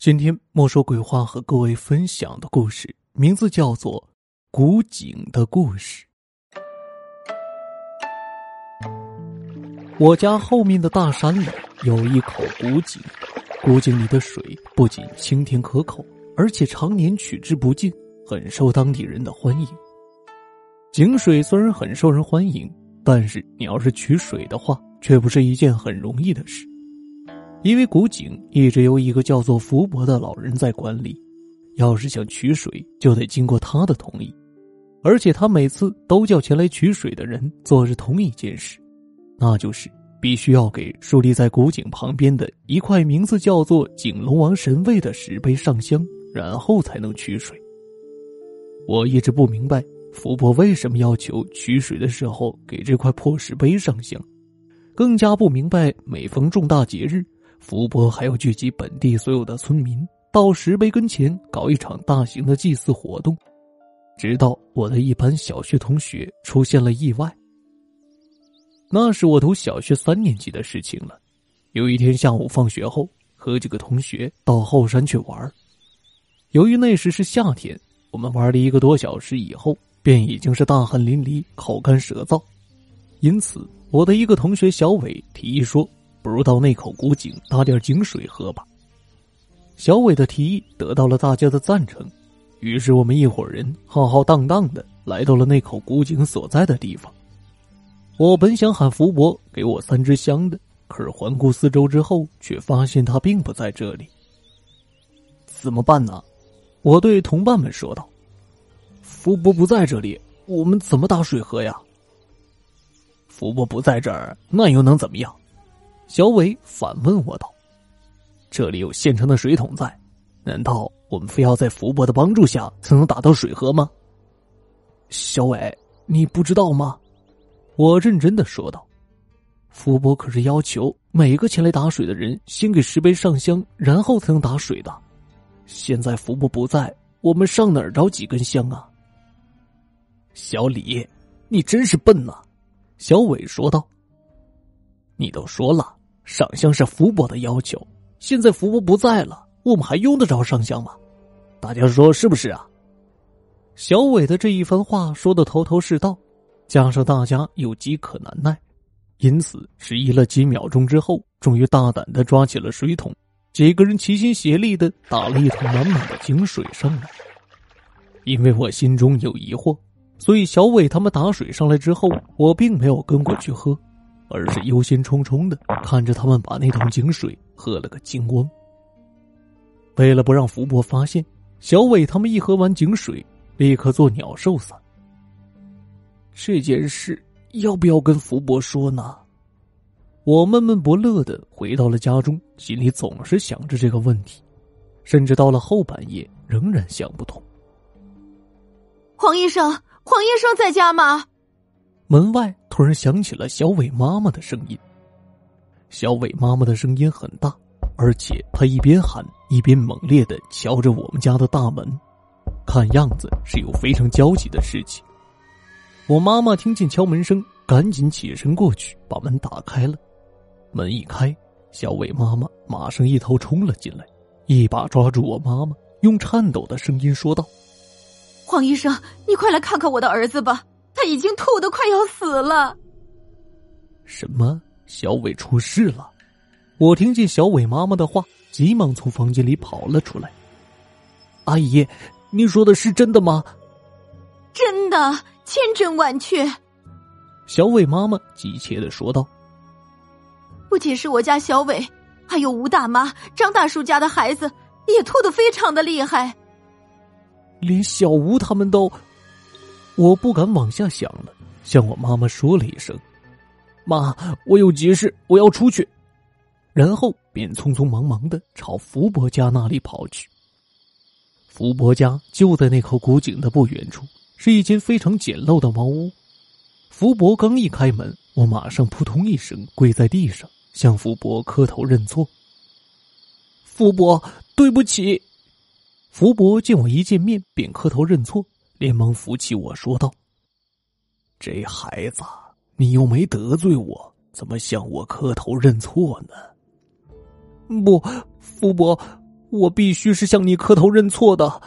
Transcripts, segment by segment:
今天莫说鬼话和各位分享的故事，名字叫做《古井的故事》。我家后面的大山里有一口古井，古井里的水不仅清甜可口，而且常年取之不尽，很受当地人的欢迎。井水虽然很受人欢迎，但是你要是取水的话，却不是一件很容易的事。因为古井一直由一个叫做福伯的老人在管理，要是想取水，就得经过他的同意，而且他每次都叫前来取水的人做着同一件事，那就是必须要给竖立在古井旁边的一块名字叫做“景龙王神位”的石碑上香，然后才能取水。我一直不明白福伯为什么要求取水的时候给这块破石碑上香，更加不明白每逢重大节日。福伯还要聚集本地所有的村民到石碑跟前搞一场大型的祭祀活动，直到我的一班小学同学出现了意外。那是我读小学三年级的事情了。有一天下午放学后，和几个同学到后山去玩。由于那时是夏天，我们玩了一个多小时以后，便已经是大汗淋漓、口干舌燥，因此我的一个同学小伟提议说。不如到那口古井打点井水喝吧。小伟的提议得到了大家的赞成，于是我们一伙人浩浩荡荡的来到了那口古井所在的地方。我本想喊福伯给我三支香的，可是环顾四周之后，却发现他并不在这里。怎么办呢？我对同伴们说道：“福伯不在这里，我们怎么打水喝呀？”福伯不在这儿，那又能怎么样？小伟反问我道：“这里有现成的水桶在，难道我们非要在福伯的帮助下才能打到水喝吗？”小伟，你不知道吗？我认真的说道：“福伯可是要求每个前来打水的人先给石碑上香，然后才能打水的。现在福伯不在，我们上哪儿找几根香啊？”小李，你真是笨呐！”小伟说道：“你都说了。”上香是福伯的要求，现在福伯不在了，我们还用得着上香吗？大家说是不是啊？小伟的这一番话说的头头是道，加上大家又饥渴难耐，因此迟疑了几秒钟之后，终于大胆的抓起了水桶，几个人齐心协力的打了一桶满满的井水上来。因为我心中有疑惑，所以小伟他们打水上来之后，我并没有跟过去喝。而是忧心忡忡的看着他们把那桶井水喝了个精光。为了不让福伯发现，小伟他们一喝完井水，立刻做鸟兽散。这件事要不要跟福伯说呢？我闷闷不乐的回到了家中，心里总是想着这个问题，甚至到了后半夜仍然想不通。黄医生，黄医生在家吗？门外突然响起了小伟妈妈的声音。小伟妈妈的声音很大，而且她一边喊一边猛烈的敲着我们家的大门，看样子是有非常焦急的事情。我妈妈听见敲门声，赶紧起身过去把门打开了。门一开，小伟妈妈马上一头冲了进来，一把抓住我妈妈，用颤抖的声音说道：“黄医生，你快来看看我的儿子吧。”他已经吐的快要死了。什么？小伟出事了？我听见小伟妈妈的话，急忙从房间里跑了出来。阿姨，你说的是真的吗？真的，千真万确。小伟妈妈急切的说道：“不仅是我家小伟，还有吴大妈、张大叔家的孩子也吐的非常的厉害，连小吴他们都……”我不敢往下想了，向我妈妈说了一声：“妈，我有急事，我要出去。”然后便匆匆忙忙的朝福伯家那里跑去。福伯家就在那口古井的不远处，是一间非常简陋的茅屋。福伯刚一开门，我马上扑通一声跪在地上，向福伯磕头认错。福伯，对不起。福伯见我一见面便磕头认错。连忙扶起我说道：“这孩子，你又没得罪我，怎么向我磕头认错呢？”不，福伯，我必须是向你磕头认错的。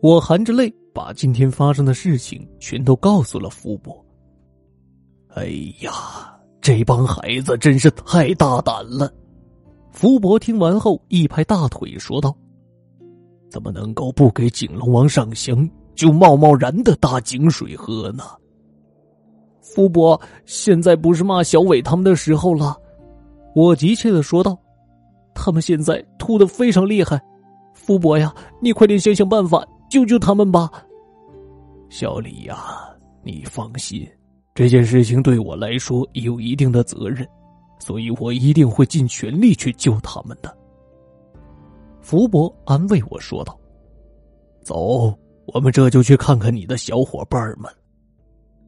我含着泪把今天发生的事情全都告诉了福伯。哎呀，这帮孩子真是太大胆了！福伯听完后一拍大腿说道：“怎么能够不给景龙王上香，就贸贸然的打井水喝呢？”福伯，现在不是骂小伟他们的时候了，我急切的说道：“他们现在吐的非常厉害，福伯呀，你快点想想办法。”救救他们吧，小李呀，你放心，这件事情对我来说有一定的责任，所以我一定会尽全力去救他们的。福伯安慰我说道：“走，我们这就去看看你的小伙伴们。”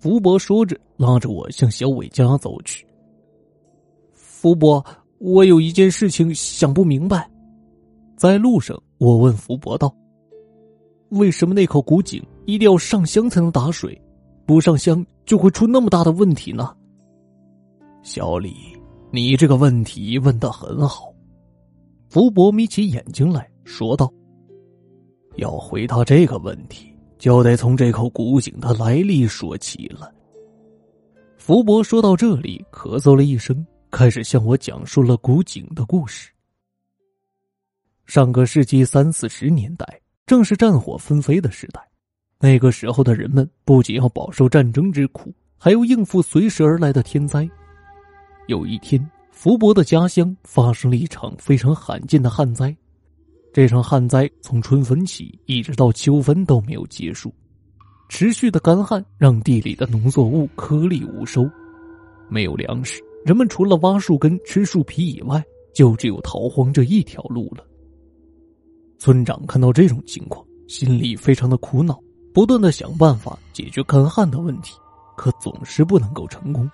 福伯说着，拉着我向小伟家走去。福伯，我有一件事情想不明白。在路上，我问福伯道。为什么那口古井一定要上香才能打水？不上香就会出那么大的问题呢？小李，你这个问题问的很好。福伯眯起眼睛来说道：“要回答这个问题，就得从这口古井的来历说起了。”福伯说到这里，咳嗽了一声，开始向我讲述了古井的故事。上个世纪三四十年代。正是战火纷飞的时代，那个时候的人们不仅要饱受战争之苦，还要应付随时而来的天灾。有一天，福伯的家乡发生了一场非常罕见的旱灾。这场旱灾从春分起一直到秋分都没有结束，持续的干旱让地里的农作物颗粒无收，没有粮食，人们除了挖树根吃树皮以外，就只有逃荒这一条路了。村长看到这种情况，心里非常的苦恼，不断的想办法解决干旱的问题，可总是不能够成功。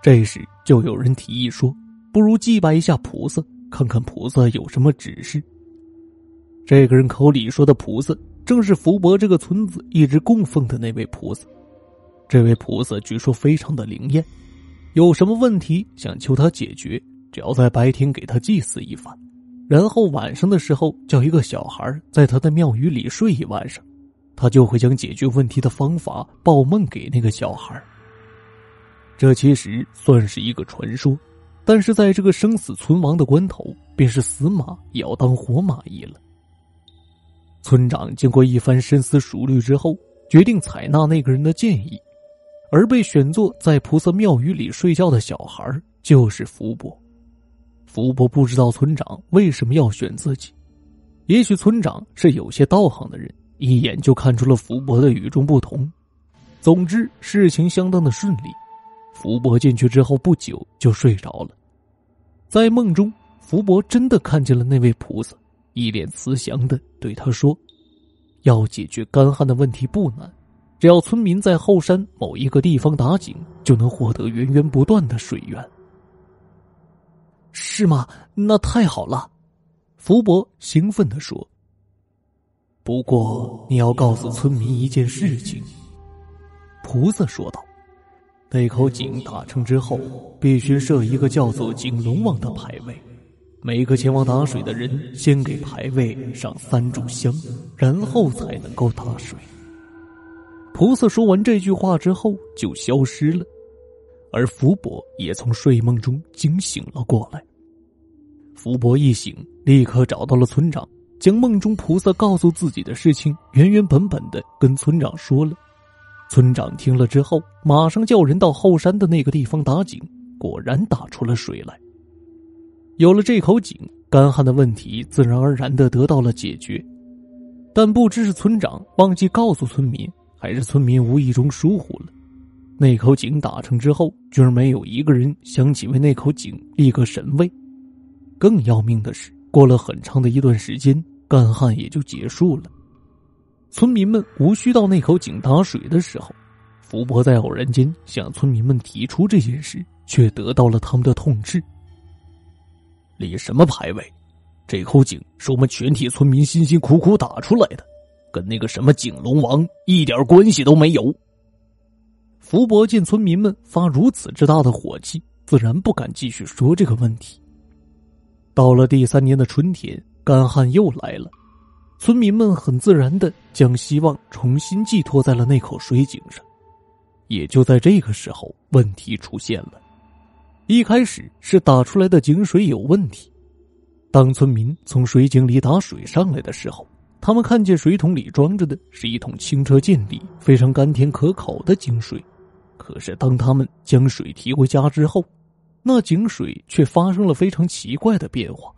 这时，就有人提议说：“不如祭拜一下菩萨，看看菩萨有什么指示。”这个人口里说的菩萨，正是福伯这个村子一直供奉的那位菩萨。这位菩萨据说非常的灵验，有什么问题想求他解决，只要在白天给他祭祀一番。然后晚上的时候，叫一个小孩在他的庙宇里睡一晚上，他就会将解决问题的方法报梦给那个小孩。这其实算是一个传说，但是在这个生死存亡的关头，便是死马也要当活马医了。村长经过一番深思熟虑之后，决定采纳那个人的建议，而被选做在菩萨庙宇里睡觉的小孩就是福伯。福伯不知道村长为什么要选自己，也许村长是有些道行的人，一眼就看出了福伯的与众不同。总之，事情相当的顺利。福伯进去之后不久就睡着了，在梦中，福伯真的看见了那位菩萨，一脸慈祥的对他说：“要解决干旱的问题不难，只要村民在后山某一个地方打井，就能获得源源不断的水源。”是吗？那太好了，福伯兴奋的说。不过你要告诉村民一件事情。菩萨说道：“那口井打成之后，必须设一个叫做井龙王的牌位，每个前往打水的人先给牌位上三炷香，然后才能够打水。”菩萨说完这句话之后就消失了。而福伯也从睡梦中惊醒了过来。福伯一醒，立刻找到了村长，将梦中菩萨告诉自己的事情原原本本的跟村长说了。村长听了之后，马上叫人到后山的那个地方打井，果然打出了水来。有了这口井，干旱的问题自然而然的得到了解决。但不知是村长忘记告诉村民，还是村民无意中疏忽了。那口井打成之后，居然没有一个人想起为那口井立个神位。更要命的是，过了很长的一段时间，干旱也就结束了。村民们无需到那口井打水的时候，福伯在偶然间向村民们提出这件事，却得到了他们的痛斥。立什么牌位？这口井是我们全体村民辛辛苦苦打出来的，跟那个什么井龙王一点关系都没有。福伯见村民们发如此之大的火气，自然不敢继续说这个问题。到了第三年的春天，干旱又来了，村民们很自然的将希望重新寄托在了那口水井上。也就在这个时候，问题出现了。一开始是打出来的井水有问题。当村民从水井里打水上来的时候，他们看见水桶里装着的是一桶清澈见底、非常甘甜可口的井水。可是当他们将水提回家之后，那井水却发生了非常奇怪的变化，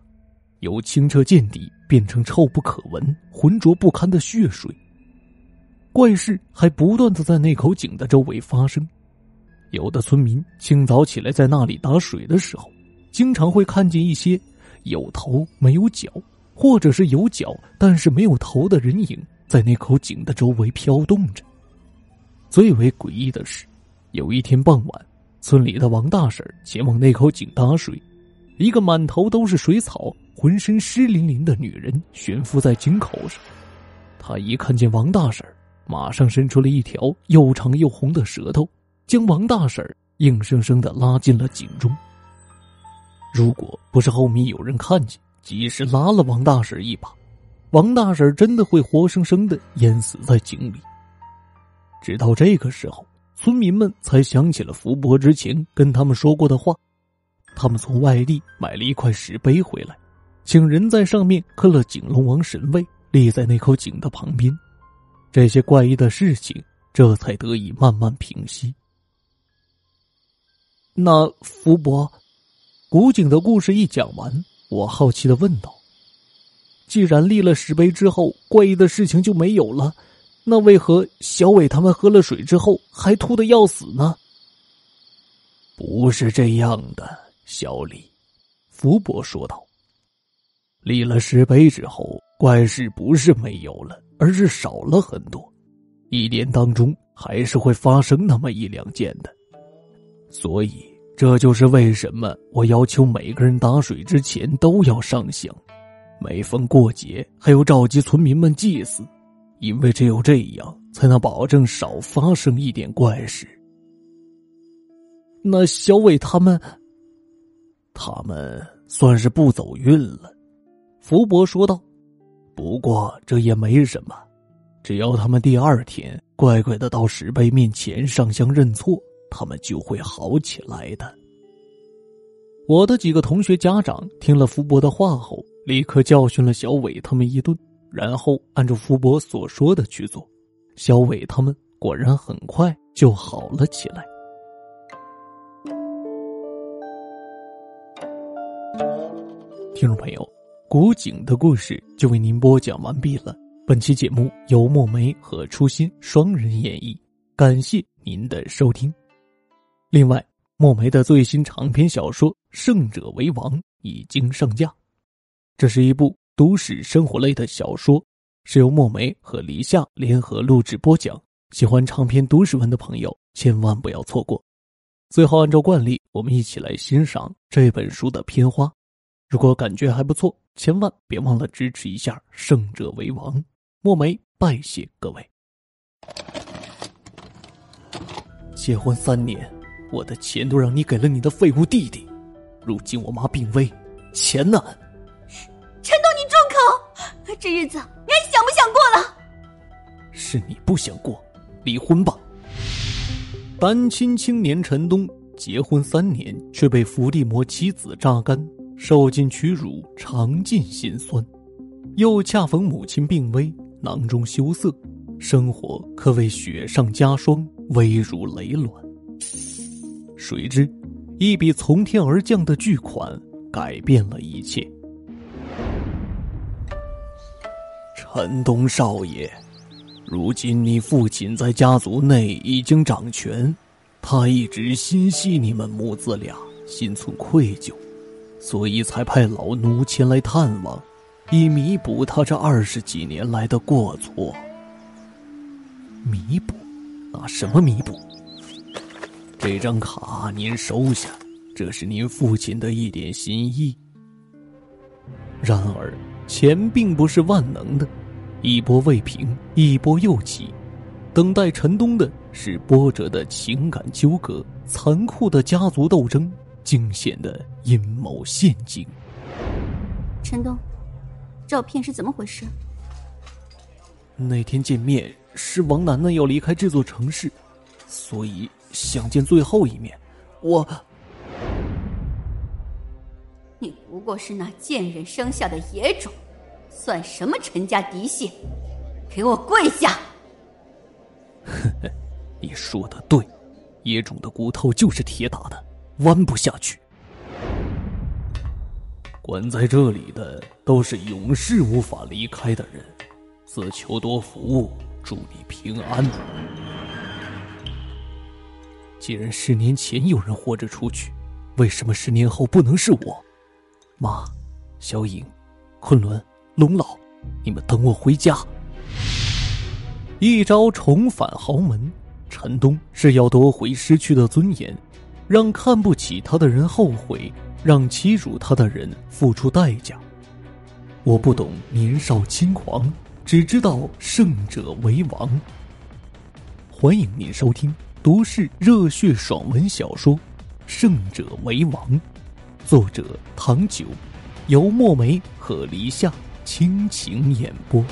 由清澈见底变成臭不可闻、浑浊不堪的血水。怪事还不断的在那口井的周围发生。有的村民清早起来在那里打水的时候，经常会看见一些有头没有脚，或者是有脚但是没有头的人影在那口井的周围飘动着。最为诡异的是，有一天傍晚，村里的王大婶前往那口井打水，一个满头都是水草、浑身湿淋淋的女人悬浮在井口上。她一看见王大婶，马上伸出了一条又长又红的舌头。将王大婶硬生生的拉进了井中。如果不是后面有人看见，及时拉了王大婶一把，王大婶真的会活生生的淹死在井里。直到这个时候，村民们才想起了福伯之前跟他们说过的话。他们从外地买了一块石碑回来，请人在上面刻了井龙王神位，立在那口井的旁边。这些怪异的事情这才得以慢慢平息。那福伯，古井的故事一讲完，我好奇的问道：“既然立了石碑之后，怪异的事情就没有了，那为何小伟他们喝了水之后还吐的要死呢？”不是这样的，小李，福伯说道：“立了石碑之后，怪事不是没有了，而是少了很多，一年当中还是会发生那么一两件的。”所以，这就是为什么我要求每个人打水之前都要上香，每逢过节还要召集村民们祭祀，因为只有这样才能保证少发生一点怪事。那小伟他们，他们算是不走运了，福伯说道。不过这也没什么，只要他们第二天乖乖的到石碑面前上香认错。他们就会好起来的。我的几个同学家长听了福伯的话后，立刻教训了小伟他们一顿，然后按照福伯所说的去做。小伟他们果然很快就好了起来。听众朋友，古井的故事就为您播讲完毕了。本期节目由墨梅和初心双人演绎，感谢您的收听。另外，墨梅的最新长篇小说《胜者为王》已经上架。这是一部都市生活类的小说，是由墨梅和黎夏联合录制播讲。喜欢长篇都市文的朋友，千万不要错过。最后，按照惯例，我们一起来欣赏这本书的片花。如果感觉还不错，千万别忘了支持一下《胜者为王》。墨梅拜谢各位。结婚三年。我的钱都让你给了你的废物弟弟，如今我妈病危，钱呢？陈东，你住口！这日子你还想不想过了？是你不想过，离婚吧。单亲青年陈东结婚三年，却被伏地魔妻子榨干，受尽屈辱，尝尽心酸，又恰逢母亲病危，囊中羞涩，生活可谓雪上加霜，危如累卵。谁知，一笔从天而降的巨款改变了一切。陈东少爷，如今你父亲在家族内已经掌权，他一直心系你们母子俩，心存愧疚，所以才派老奴前来探望，以弥补他这二十几年来的过错。弥补？拿什么弥补？这张卡您收下，这是您父亲的一点心意。然而，钱并不是万能的，一波未平，一波又起，等待陈东的是波折的情感纠葛、残酷的家族斗争、惊险的阴谋陷阱。陈东，照片是怎么回事？那天见面是王楠楠要离开这座城市，所以想见最后一面。我，你不过是那贱人生下的野种，算什么陈家嫡系？给我跪下！呵呵，你说的对，野种的骨头就是铁打的，弯不下去。关在这里的都是永世无法离开的人，自求多福，祝你平安。既然十年前有人活着出去，为什么十年后不能是我？妈，小影，昆仑，龙老，你们等我回家。一招重返豪门，陈东是要夺回失去的尊严，让看不起他的人后悔。让欺辱他的人付出代价。我不懂年少轻狂，只知道胜者为王。欢迎您收听都市热血爽文小说《胜者为王》，作者唐九，由墨梅和黎夏倾情演播。